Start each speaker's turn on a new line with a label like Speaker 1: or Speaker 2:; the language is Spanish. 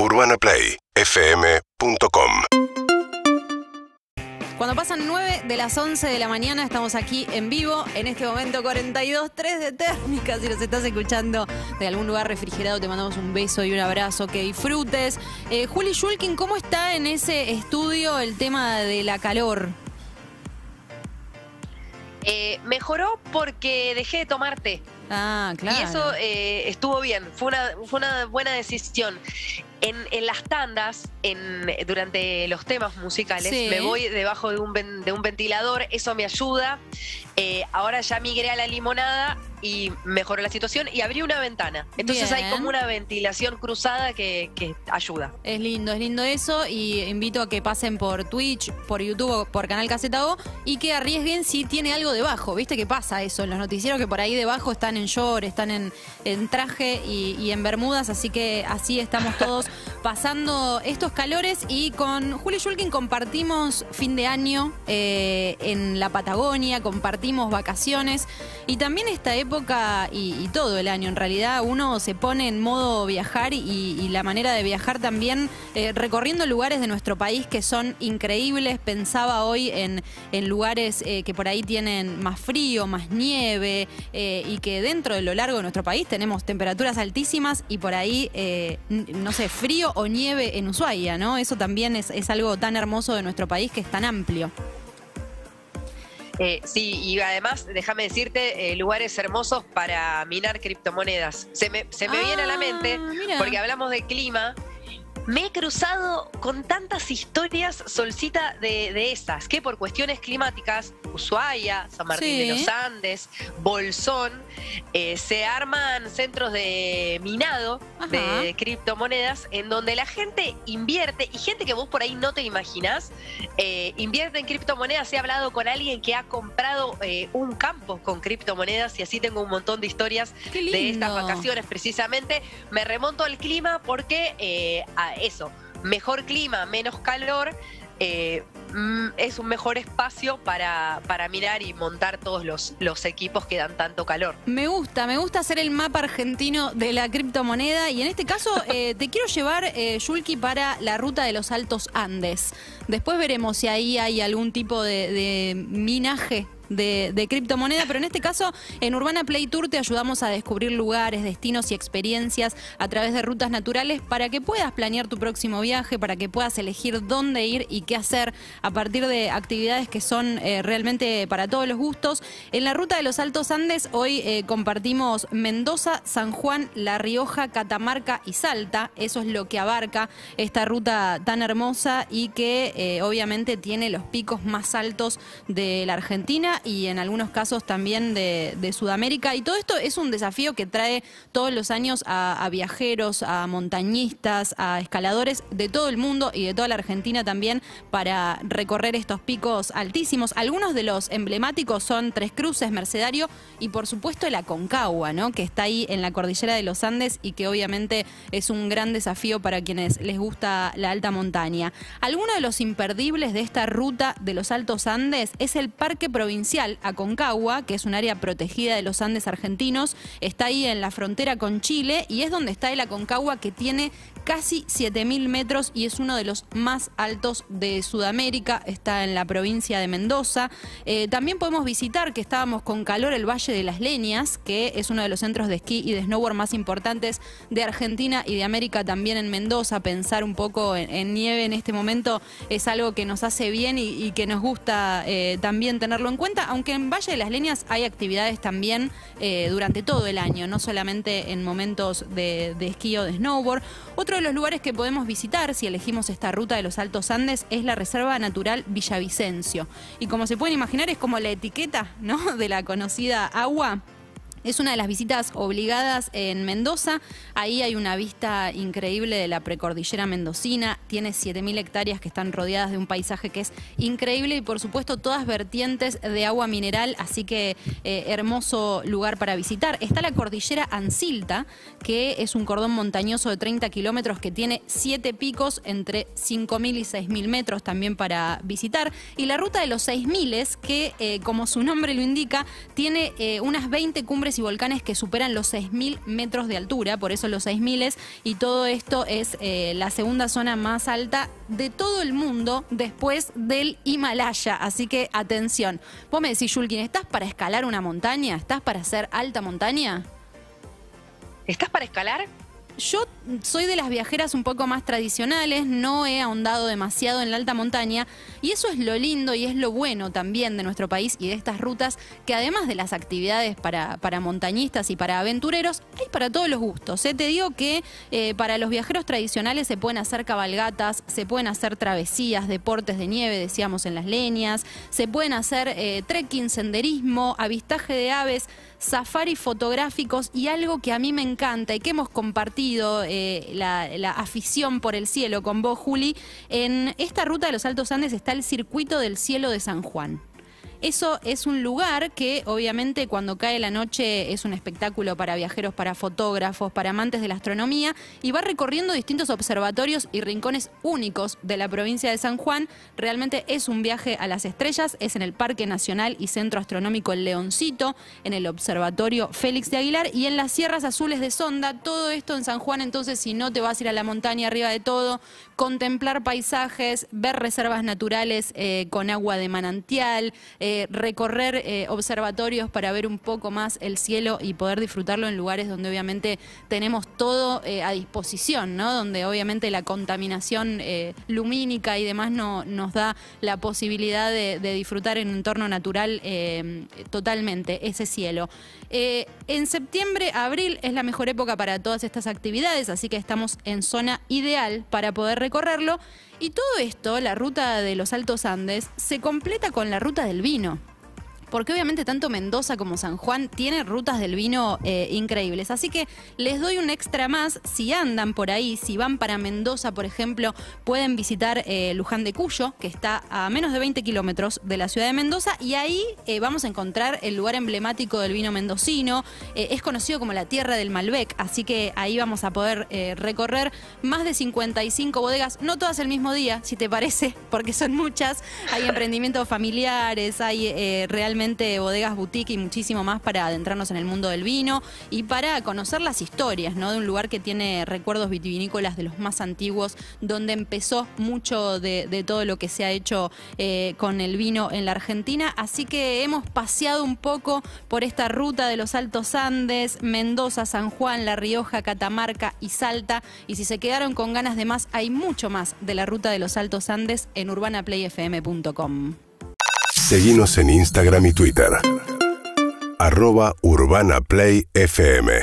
Speaker 1: UrbanaPlayFM.com
Speaker 2: Cuando pasan 9 de las 11 de la mañana, estamos aquí en vivo. En este momento, 42.3 de térmica. Si nos estás escuchando de algún lugar refrigerado, te mandamos un beso y un abrazo. Que disfrutes. Eh, Juli Shulkin, ¿cómo está en ese estudio el tema de la calor?
Speaker 3: Eh, mejoró porque dejé de tomar té.
Speaker 2: Ah, claro.
Speaker 3: Y eso eh, estuvo bien, fue una, fue una buena decisión. En, en las tandas, en, durante los temas musicales,
Speaker 2: Sí.
Speaker 3: me voy debajo de un, ven- de un ventilador, eso me ayuda. Eh, ahora ya migré a la limonada y mejoró la situación y abrí una ventana. Entonces hay como una ventilación cruzada que, que ayuda.
Speaker 2: Es lindo, es lindo eso y invito a que pasen por Twitch, por YouTube o por Canal Caseta O y que arriesguen si tiene algo debajo. ¿Viste que pasa eso en los noticieros? Que por ahí debajo están en short, están en, en traje y, y en bermudas, así que así estamos todos pasando estos calores y con Juli Shulkin compartimos fin de año eh, en la Patagonia, compartimos vacaciones y también esta época y, y todo el año en realidad uno se pone en modo viajar y, y la manera de viajar también eh, recorriendo lugares de nuestro país que son increíbles. Pensaba hoy en, en lugares eh, que por ahí tienen más frío, más nieve y que dentro de lo largo de nuestro país tenemos temperaturas altísimas y por ahí, eh, no sé, frío o nieve en Ushuaia, ¿no? Eso también es, es algo tan hermoso de nuestro país que es tan amplio.
Speaker 3: Eh, sí, y además, déjame decirte, eh, lugares hermosos para minar criptomonedas. Se me, se me
Speaker 2: Ah,
Speaker 3: viene a la mente,
Speaker 2: mira.
Speaker 3: porque hablamos de clima. Me he cruzado con tantas historias, Solcita, de, de esas, que por cuestiones climáticas, Ushuaia, San Martín
Speaker 2: Sí.
Speaker 3: de los Andes, Bolsón, eh, se arman centros de minado de criptomonedas en donde la gente invierte, y gente que vos por ahí no te imaginás, eh, invierte en criptomonedas. He hablado con alguien que ha comprado eh, un campo con criptomonedas y así tengo un montón de historias de estas vacaciones precisamente. Me remonto al clima porque eh, a eso, mejor clima, menos calor. eh, mm, es un mejor espacio para, para mirar y montar todos los, los equipos que dan tanto calor.
Speaker 2: Me gusta, me gusta hacer el mapa argentino de la criptomoneda y en este caso eh, te quiero llevar, eh, Yulki, para la ruta de los Altos Andes. Después veremos si ahí hay algún tipo de, de minaje. De, criptomoneda, pero en este caso en Urbana Play Tour te ayudamos a descubrir lugares, destinos y experiencias a través de rutas naturales para que puedas planear tu próximo viaje, para que puedas elegir dónde ir y qué hacer a partir de actividades que son eh, realmente para todos los gustos. En la ruta de los Altos Andes hoy eh, compartimos Mendoza, San Juan, La Rioja, Catamarca y Salta. Eso es lo que abarca esta ruta tan hermosa y que eh, obviamente tiene los picos más altos de la Argentina y en algunos casos también de, Sudamérica. Y todo esto es un desafío que trae todos los años a, a viajeros, a montañistas, a escaladores de todo el mundo y de toda la Argentina también para recorrer estos picos altísimos. Algunos de los emblemáticos son Tres Cruces, Mercedario y por supuesto la Concagua, ¿no? que está ahí en la cordillera de los Andes y que obviamente es un gran desafío para quienes les gusta la alta montaña. Alguno de los imperdibles de esta ruta de los Altos Andes es el Parque Provincial Aconcagua, que es un área protegida de los Andes argentinos. Está ahí en la frontera con Chile y es donde está el Aconcagua que tiene casi 7.000 metros y es uno de los más altos de Sudamérica. Está en la provincia de Mendoza. Eh, también podemos visitar, que estábamos con calor, el Valle de las Leñas, que es uno de los centros de esquí y de snowboard más importantes de Argentina y de América también en Mendoza. Pensar un poco en, nieve en este momento es algo que nos hace bien y, y que nos gusta eh, también tenerlo en cuenta, aunque en Valle de las Leñas hay actividades también eh, durante todo el año, no solamente en momentos de, esquí o de snowboard. Otro de los lugares que podemos visitar si elegimos esta ruta de los Altos Andes es la Reserva Natural Villavicencio. Y como se pueden imaginar, es como la etiqueta ¿no? de la conocida agua. Es una de las visitas obligadas en Mendoza. Ahí hay una vista increíble de la precordillera mendocina. Tiene 7.000 hectáreas que están rodeadas de un paisaje que es increíble y por supuesto todas vertientes de agua mineral. Así que eh, hermoso lugar para visitar. Está la cordillera Ancilta, que es un cordón montañoso de 30 kilómetros que tiene 7 picos entre 5.000 y 6.000 metros también para visitar. Y la ruta de los 6.000 que, eh, como su nombre lo indica, tiene eh, unas 20 cumbres cumbres y volcanes que superan los 6.000 metros de altura, por eso los 6.000 y todo esto es eh, la segunda zona más alta de todo el mundo después del Himalaya. Así que atención. Vos me decís, Julkin, ¿estás para escalar una montaña? ¿Estás para hacer alta montaña?
Speaker 3: ¿Estás para escalar?
Speaker 2: Yo soy de las viajeras un poco más tradicionales, no he ahondado demasiado en la alta montaña y eso es lo lindo y es lo bueno también de nuestro país y de estas rutas que además de las actividades para, para montañistas y para aventureros, hay para todos los gustos. ¿eh? Te digo que eh, para los viajeros tradicionales se pueden hacer cabalgatas, se pueden hacer travesías, deportes de nieve, decíamos en las leñas, se pueden hacer eh, trekking, senderismo, avistaje de aves, safari fotográficos y algo que a mí me encanta y que hemos compartido eh, la, la, afición por el cielo con vos, Juli. En esta ruta de los Altos Andes está el circuito del cielo de San Juan. Eso es un lugar que obviamente cuando cae la noche es un espectáculo para viajeros, para fotógrafos, para amantes de la astronomía y va recorriendo distintos observatorios y rincones únicos de la provincia de San Juan. Realmente es un viaje a las estrellas, es en el Parque Nacional y Centro Astronómico El Leoncito, en el Observatorio Félix de Aguilar y en las Sierras Azules de Sonda. Todo esto en San Juan, entonces si no te vas a ir a la montaña arriba de todo, contemplar paisajes, ver reservas naturales eh, con agua de manantial. Eh, recorrer eh, observatorios para ver un poco más el cielo y poder disfrutarlo en lugares donde obviamente tenemos todo eh, a disposición, ¿no? Donde obviamente la contaminación eh, lumínica y demás no, nos da la posibilidad de disfrutar en un entorno natural totalmente ese cielo. en septiembre, abril es la mejor época para todas estas actividades, así que estamos en zona ideal para poder recorrerlo. Y todo esto, la ruta de los Altos Andes, se completa con la ruta del vino vino porque obviamente tanto Mendoza como San Juan tienen rutas del vino eh, increíbles. Así que les doy un extra más. Si andan por ahí, si van para Mendoza, por ejemplo, pueden visitar eh, Luján de Cuyo, que está a menos de 20 kilómetros de la ciudad de Mendoza, y ahí eh, vamos a encontrar el lugar emblemático del vino mendocino. Es conocido como la tierra del Malbec, así que ahí vamos a poder recorrer más de 55 bodegas, no todas el mismo día, si te parece, porque son muchas. Hay emprendimientos familiares, hay eh, bodegas boutique y muchísimo más para adentrarnos en el mundo del vino y para conocer las historias ¿no? de un lugar que tiene recuerdos vitivinícolas de los más antiguos, donde empezó mucho de, de todo lo que se ha hecho eh, con el vino en la Argentina. Así que hemos paseado un poco por esta ruta de los Altos Andes, Mendoza, San Juan, La Rioja, Catamarca y Salta. Y si se quedaron con ganas de más, hay mucho más de la ruta de los Altos Andes en urbanaplayfm.com.
Speaker 1: Seguimos en Instagram y Twitter. Arroba Urbana Play FM.